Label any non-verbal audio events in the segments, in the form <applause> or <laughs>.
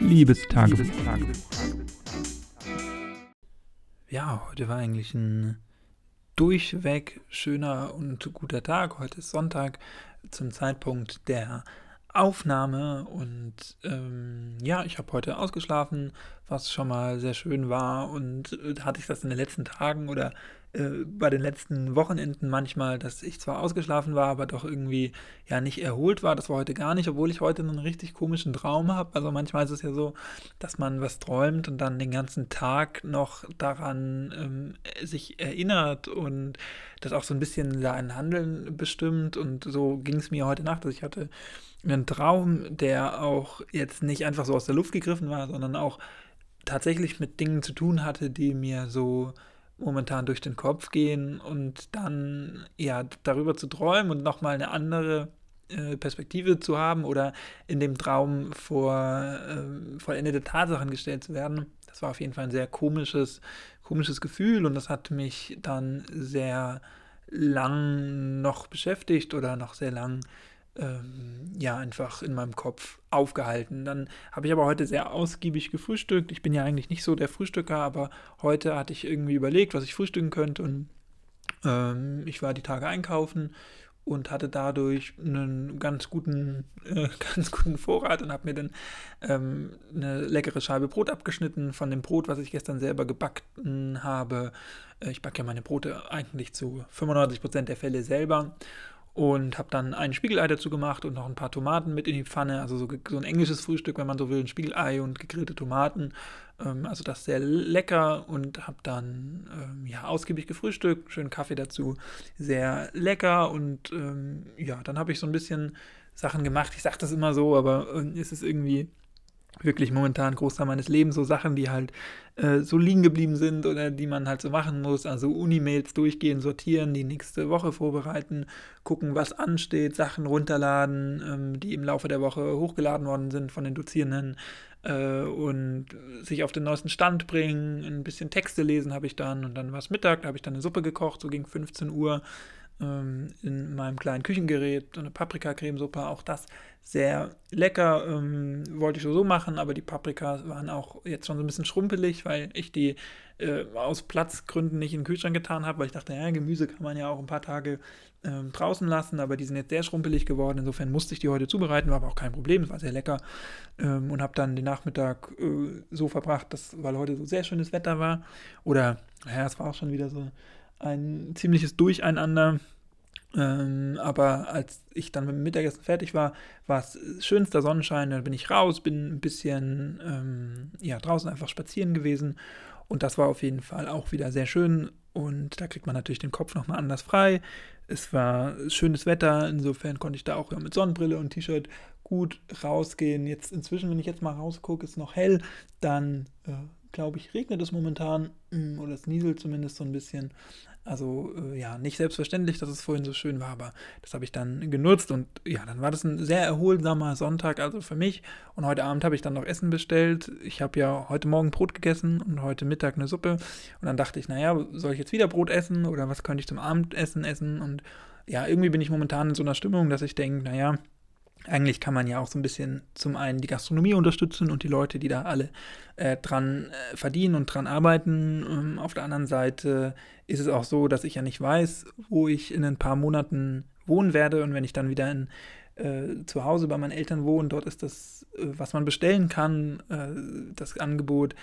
Liebestagebuch. Ja, heute war eigentlich ein durchweg schöner und guter Tag. Heute ist Sonntag zum Zeitpunkt der Aufnahme und ähm, ja, ich habe heute ausgeschlafen, was schon mal sehr schön war und äh, hatte ich das in den letzten Tagen oder äh, bei den letzten Wochenenden manchmal, dass ich zwar ausgeschlafen war, aber doch irgendwie ja nicht erholt war. Das war heute gar nicht, obwohl ich heute einen richtig komischen Traum habe. Also manchmal ist es ja so, dass man was träumt und dann den ganzen Tag noch daran ähm, sich erinnert und das auch so ein bisschen sein Handeln bestimmt. Und so ging es mir heute Nacht. Also ich hatte einen Traum, der auch jetzt nicht einfach so aus der Luft gegriffen war, sondern auch tatsächlich mit Dingen zu tun hatte, die mir so momentan durch den Kopf gehen und dann ja darüber zu träumen und nochmal eine andere äh, Perspektive zu haben oder in dem Traum vor äh, vollendete Tatsachen gestellt zu werden. Das war auf jeden Fall ein sehr komisches, komisches Gefühl und das hat mich dann sehr lang noch beschäftigt oder noch sehr lang ähm, ja einfach in meinem Kopf aufgehalten. Dann habe ich aber heute sehr ausgiebig gefrühstückt. Ich bin ja eigentlich nicht so der Frühstücker, aber heute hatte ich irgendwie überlegt, was ich frühstücken könnte und ähm, ich war die Tage einkaufen und hatte dadurch einen ganz guten, <laughs> äh, ganz guten Vorrat und habe mir dann ähm, eine leckere Scheibe Brot abgeschnitten von dem Brot, was ich gestern selber gebacken habe. Äh, ich backe ja meine Brote eigentlich zu 95% der Fälle selber und habe dann ein Spiegelei dazu gemacht und noch ein paar Tomaten mit in die Pfanne. Also so, so ein englisches Frühstück, wenn man so will, ein Spiegelei und gegrillte Tomaten. Ähm, also das sehr lecker und habe dann ähm, ja ausgiebig gefrühstückt, schönen Kaffee dazu, sehr lecker und ähm, ja, dann habe ich so ein bisschen Sachen gemacht. Ich sage das immer so, aber äh, es ist irgendwie wirklich momentan Großteil meines Lebens so Sachen, die halt äh, so liegen geblieben sind oder die man halt so machen muss. Also Unimails durchgehen, sortieren, die nächste Woche vorbereiten, gucken, was ansteht, Sachen runterladen, ähm, die im Laufe der Woche hochgeladen worden sind von den Dozierenden äh, und sich auf den neuesten Stand bringen, ein bisschen Texte lesen habe ich dann und dann war es Mittag, da habe ich dann eine Suppe gekocht, so gegen 15 Uhr ähm, in meinem kleinen Küchengerät, so eine Paprikacremesuppe, auch das sehr lecker. Ähm, wollte ich so machen, aber die Paprikas waren auch jetzt schon so ein bisschen schrumpelig, weil ich die äh, aus Platzgründen nicht in den Kühlschrank getan habe, weil ich dachte, ja, Gemüse kann man ja auch ein paar Tage ähm, draußen lassen, aber die sind jetzt sehr schrumpelig geworden. Insofern musste ich die heute zubereiten, war aber auch kein Problem, es war sehr lecker ähm, und habe dann den Nachmittag äh, so verbracht, dass, weil heute so sehr schönes Wetter war oder, ja, es war auch schon wieder so ein ziemliches Durcheinander. Ähm, aber als ich dann mit dem Mittagessen fertig war, war es schönster Sonnenschein. Dann bin ich raus, bin ein bisschen ähm, ja, draußen einfach spazieren gewesen. Und das war auf jeden Fall auch wieder sehr schön. Und da kriegt man natürlich den Kopf nochmal anders frei. Es war schönes Wetter, insofern konnte ich da auch mit Sonnenbrille und T-Shirt gut rausgehen. Jetzt inzwischen, wenn ich jetzt mal rausgucke, ist noch hell, dann äh, glaube ich, regnet es momentan mm, oder es nieselt zumindest so ein bisschen. Also äh, ja, nicht selbstverständlich, dass es vorhin so schön war, aber das habe ich dann genutzt und ja, dann war das ein sehr erholsamer Sonntag, also für mich. Und heute Abend habe ich dann noch Essen bestellt. Ich habe ja heute Morgen Brot gegessen und heute Mittag eine Suppe. Und dann dachte ich, naja, soll ich jetzt wieder Brot essen oder was könnte ich zum Abendessen essen? Und ja, irgendwie bin ich momentan in so einer Stimmung, dass ich denke, naja, eigentlich kann man ja auch so ein bisschen zum einen die Gastronomie unterstützen und die Leute, die da alle äh, dran äh, verdienen und dran arbeiten. Ähm, auf der anderen Seite ist es auch so, dass ich ja nicht weiß, wo ich in ein paar Monaten wohnen werde. Und wenn ich dann wieder in, äh, zu Hause bei meinen Eltern wohne, dort ist das, äh, was man bestellen kann, äh, das Angebot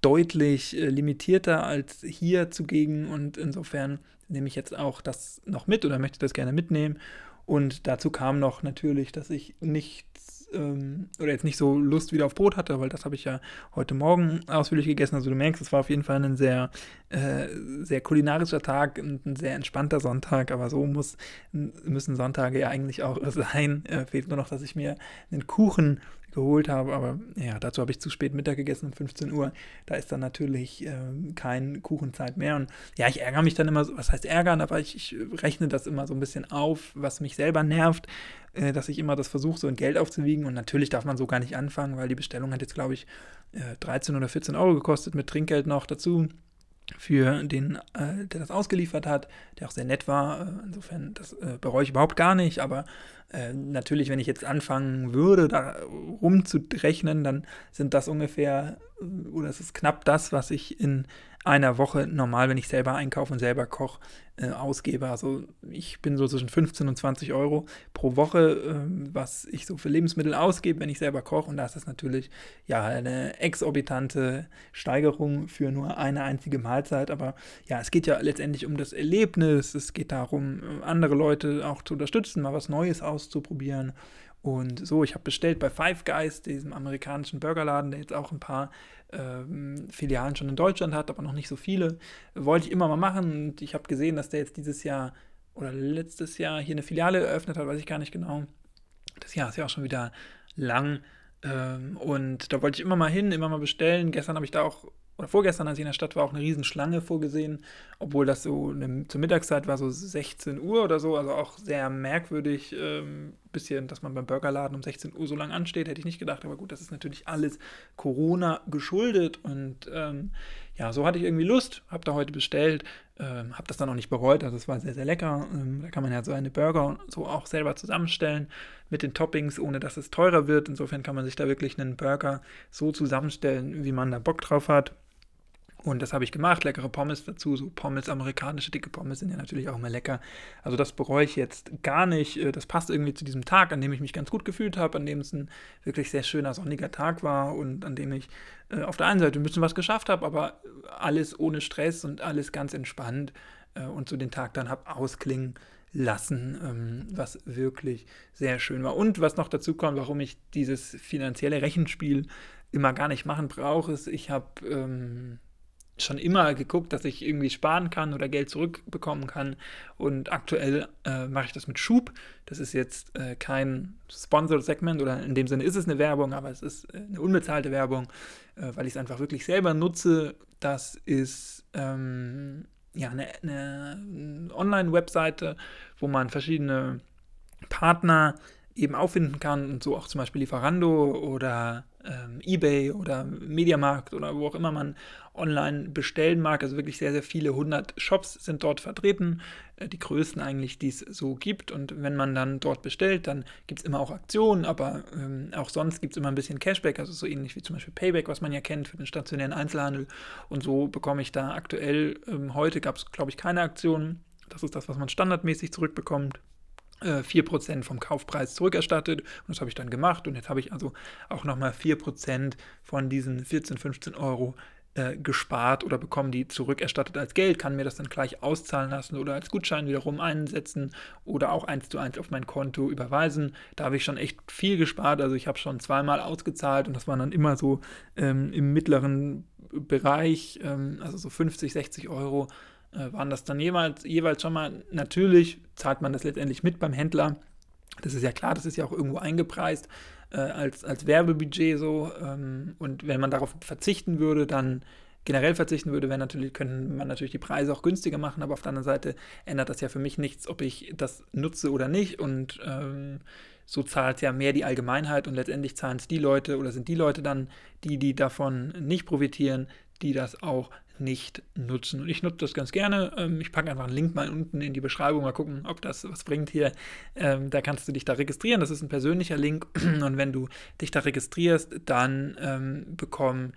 deutlich äh, limitierter als hier zugegen. Und insofern nehme ich jetzt auch das noch mit oder möchte das gerne mitnehmen und dazu kam noch natürlich, dass ich nichts ähm, oder jetzt nicht so Lust wieder auf Brot hatte, weil das habe ich ja heute Morgen ausführlich gegessen. Also du merkst, es war auf jeden Fall ein sehr, äh, sehr kulinarischer Tag und ein sehr entspannter Sonntag, aber so muss, müssen Sonntage ja eigentlich auch <laughs> sein. Äh, fehlt nur noch, dass ich mir einen Kuchen geholt habe. Aber ja, dazu habe ich zu spät Mittag gegessen um 15 Uhr. Da ist dann natürlich äh, kein Kuchenzeit mehr. Und ja, ich ärgere mich dann immer, so, was heißt ärgern, aber ich, ich rechne das immer so ein bisschen auf, was mich selber nervt, äh, dass ich immer das versuche, so in Geld aufzuwiegen. Und natürlich darf man so gar nicht anfangen, weil die Bestellung hat jetzt, glaube ich, äh, 13 oder 14 Euro gekostet mit Trinkgeld noch dazu. Für den, äh, der das ausgeliefert hat, der auch sehr nett war. Äh, insofern, das äh, bereue ich überhaupt gar nicht. Aber äh, natürlich, wenn ich jetzt anfangen würde, da rumzurechnen, dann sind das ungefähr, äh, oder es ist knapp das, was ich in einer Woche normal, wenn ich selber einkaufe und selber koche, äh, ausgebe. Also ich bin so zwischen 15 und 20 Euro pro Woche, äh, was ich so für Lebensmittel ausgebe, wenn ich selber koche. Und da ist das natürlich ja eine exorbitante Steigerung für nur eine einzige Mahlzeit. Aber ja, es geht ja letztendlich um das Erlebnis. Es geht darum, andere Leute auch zu unterstützen, mal was Neues auszuprobieren. Und so, ich habe bestellt bei Five Guys, diesem amerikanischen Burgerladen, der jetzt auch ein paar ähm, Filialen schon in Deutschland hat, aber noch nicht so viele. Wollte ich immer mal machen und ich habe gesehen, dass der jetzt dieses Jahr oder letztes Jahr hier eine Filiale eröffnet hat, weiß ich gar nicht genau. Das Jahr ist ja auch schon wieder lang. Ähm, und da wollte ich immer mal hin, immer mal bestellen. Gestern habe ich da auch oder vorgestern, als ich in der Stadt war, auch eine Riesenschlange vorgesehen, obwohl das so eine, zur Mittagszeit war, so 16 Uhr oder so, also auch sehr merkwürdig, ähm, bisschen, dass man beim Burgerladen um 16 Uhr so lange ansteht, hätte ich nicht gedacht, aber gut, das ist natürlich alles Corona geschuldet und ähm, ja, so hatte ich irgendwie Lust, habe da heute bestellt, ähm, habe das dann auch nicht bereut, also es war sehr, sehr lecker, ähm, da kann man ja so eine Burger so auch selber zusammenstellen mit den Toppings, ohne dass es teurer wird, insofern kann man sich da wirklich einen Burger so zusammenstellen, wie man da Bock drauf hat. Und das habe ich gemacht, leckere Pommes dazu, so Pommes, amerikanische dicke Pommes sind ja natürlich auch immer lecker. Also das bereue ich jetzt gar nicht. Äh, das passt irgendwie zu diesem Tag, an dem ich mich ganz gut gefühlt habe, an dem es ein wirklich sehr schöner sonniger Tag war und an dem ich äh, auf der einen Seite ein bisschen was geschafft habe, aber alles ohne Stress und alles ganz entspannt äh, und so den Tag dann habe ausklingen lassen, ähm, was wirklich sehr schön war. Und was noch dazu kommt, warum ich dieses finanzielle Rechenspiel immer gar nicht machen brauche, ist, ich habe ähm, schon immer geguckt, dass ich irgendwie sparen kann oder Geld zurückbekommen kann. Und aktuell äh, mache ich das mit Schub. Das ist jetzt äh, kein Sponsored Segment oder in dem Sinne ist es eine Werbung, aber es ist äh, eine unbezahlte Werbung, äh, weil ich es einfach wirklich selber nutze. Das ist ähm, ja eine, eine Online-Webseite, wo man verschiedene Partner eben auffinden kann und so auch zum Beispiel Lieferando oder ähm, eBay oder Mediamarkt oder wo auch immer man online bestellen mag. Also wirklich sehr, sehr viele hundert Shops sind dort vertreten, äh, die größten eigentlich, die es so gibt. Und wenn man dann dort bestellt, dann gibt es immer auch Aktionen, aber ähm, auch sonst gibt es immer ein bisschen Cashback, also so ähnlich wie zum Beispiel Payback, was man ja kennt für den stationären Einzelhandel. Und so bekomme ich da aktuell, ähm, heute gab es, glaube ich, keine Aktionen. Das ist das, was man standardmäßig zurückbekommt. 4% äh, vom Kaufpreis zurückerstattet. Und das habe ich dann gemacht. Und jetzt habe ich also auch nochmal 4% von diesen 14, 15 Euro äh, gespart oder bekommen die zurückerstattet als Geld, kann mir das dann gleich auszahlen lassen oder als Gutschein wiederum einsetzen oder auch eins zu eins auf mein Konto überweisen. Da habe ich schon echt viel gespart, also ich habe schon zweimal ausgezahlt und das waren dann immer so ähm, im mittleren Bereich, ähm, also so 50, 60 Euro waren das dann jeweils, jeweils schon mal, natürlich zahlt man das letztendlich mit beim Händler. Das ist ja klar, das ist ja auch irgendwo eingepreist äh, als, als Werbebudget so. Ähm, und wenn man darauf verzichten würde, dann generell verzichten würde, wäre natürlich, könnte man natürlich die Preise auch günstiger machen, aber auf der anderen Seite ändert das ja für mich nichts, ob ich das nutze oder nicht. Und ähm, so zahlt ja mehr die Allgemeinheit und letztendlich zahlen es die Leute oder sind die Leute dann, die, die davon nicht profitieren, die das auch nicht nutzen. Und ich nutze das ganz gerne. Ähm, ich packe einfach einen Link mal unten in die Beschreibung, mal gucken, ob das was bringt hier. Ähm, da kannst du dich da registrieren. Das ist ein persönlicher Link. <clears throat> Und wenn du dich da registrierst, dann ähm, bekomme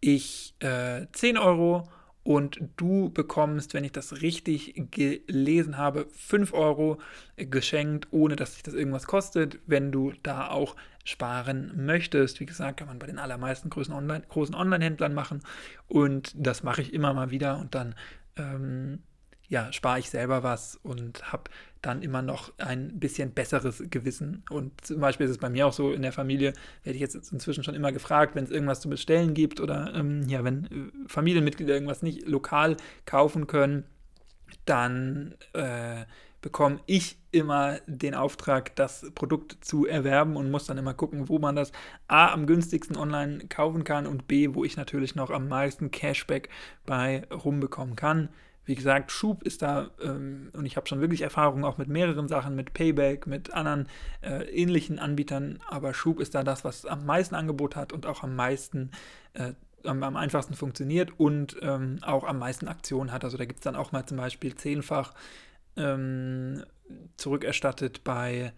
ich äh, 10 Euro und du bekommst, wenn ich das richtig gelesen habe, 5 Euro geschenkt, ohne dass sich das irgendwas kostet, wenn du da auch sparen möchtest. Wie gesagt, kann man bei den allermeisten großen Online, großen Online-Händlern machen und das mache ich immer mal wieder und dann ähm, ja, spare ich selber was und habe dann immer noch ein bisschen besseres Gewissen. Und zum Beispiel ist es bei mir auch so in der Familie, werde ich jetzt inzwischen schon immer gefragt, wenn es irgendwas zu bestellen gibt oder ähm, ja, wenn äh, Familienmitglieder irgendwas nicht lokal kaufen können, dann äh, bekomme ich immer den Auftrag, das Produkt zu erwerben und muss dann immer gucken, wo man das A am günstigsten online kaufen kann und B, wo ich natürlich noch am meisten Cashback bei rumbekommen kann. Wie gesagt, Schub ist da ähm, und ich habe schon wirklich Erfahrungen auch mit mehreren Sachen, mit Payback, mit anderen äh, ähnlichen Anbietern, aber Schub ist da das, was am meisten Angebot hat und auch am meisten äh, am, einfachsten funktioniert und ähm, auch am meisten Aktionen hat. Also da gibt es dann auch mal zum Beispiel zehnfach ähm, zurückerstattet bei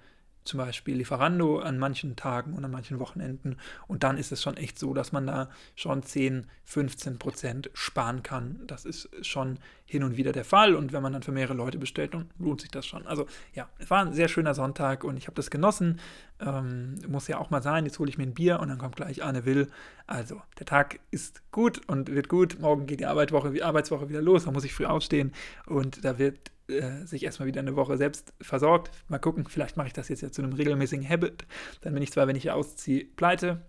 zum Beispiel Lieferando an manchen Tagen und an manchen Wochenenden. Und dann ist es schon echt so, dass man da schon 10, 15 Prozent sparen kann. Das ist schon hin und wieder der Fall. Und wenn man dann für mehrere Leute bestellt, dann lohnt sich das schon. Also ja, es war ein sehr schöner Sonntag und ich habe das genossen. Ähm, muss ja auch mal sein. Jetzt hole ich mir ein Bier und dann kommt gleich Anne Will. Also der Tag ist gut und wird gut. Morgen geht die Arbeitswoche, Arbeitswoche wieder los. Da muss ich früh aufstehen und da wird äh, sich erstmal wieder eine Woche selbst versorgt. Mal gucken, vielleicht mache ich das jetzt ja zu einem regelmäßigen Habit. Dann bin ich zwar, wenn ich ausziehe, pleite,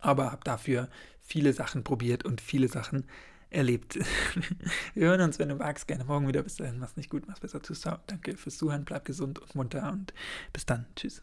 aber habe dafür viele Sachen probiert und viele Sachen erlebt. <laughs> Wir hören uns, wenn du magst, gerne morgen wieder. Bis dahin, mach's nicht gut, mach's besser. Tschüss, Danke fürs Zuhören, bleib gesund und munter und bis dann. Tschüss.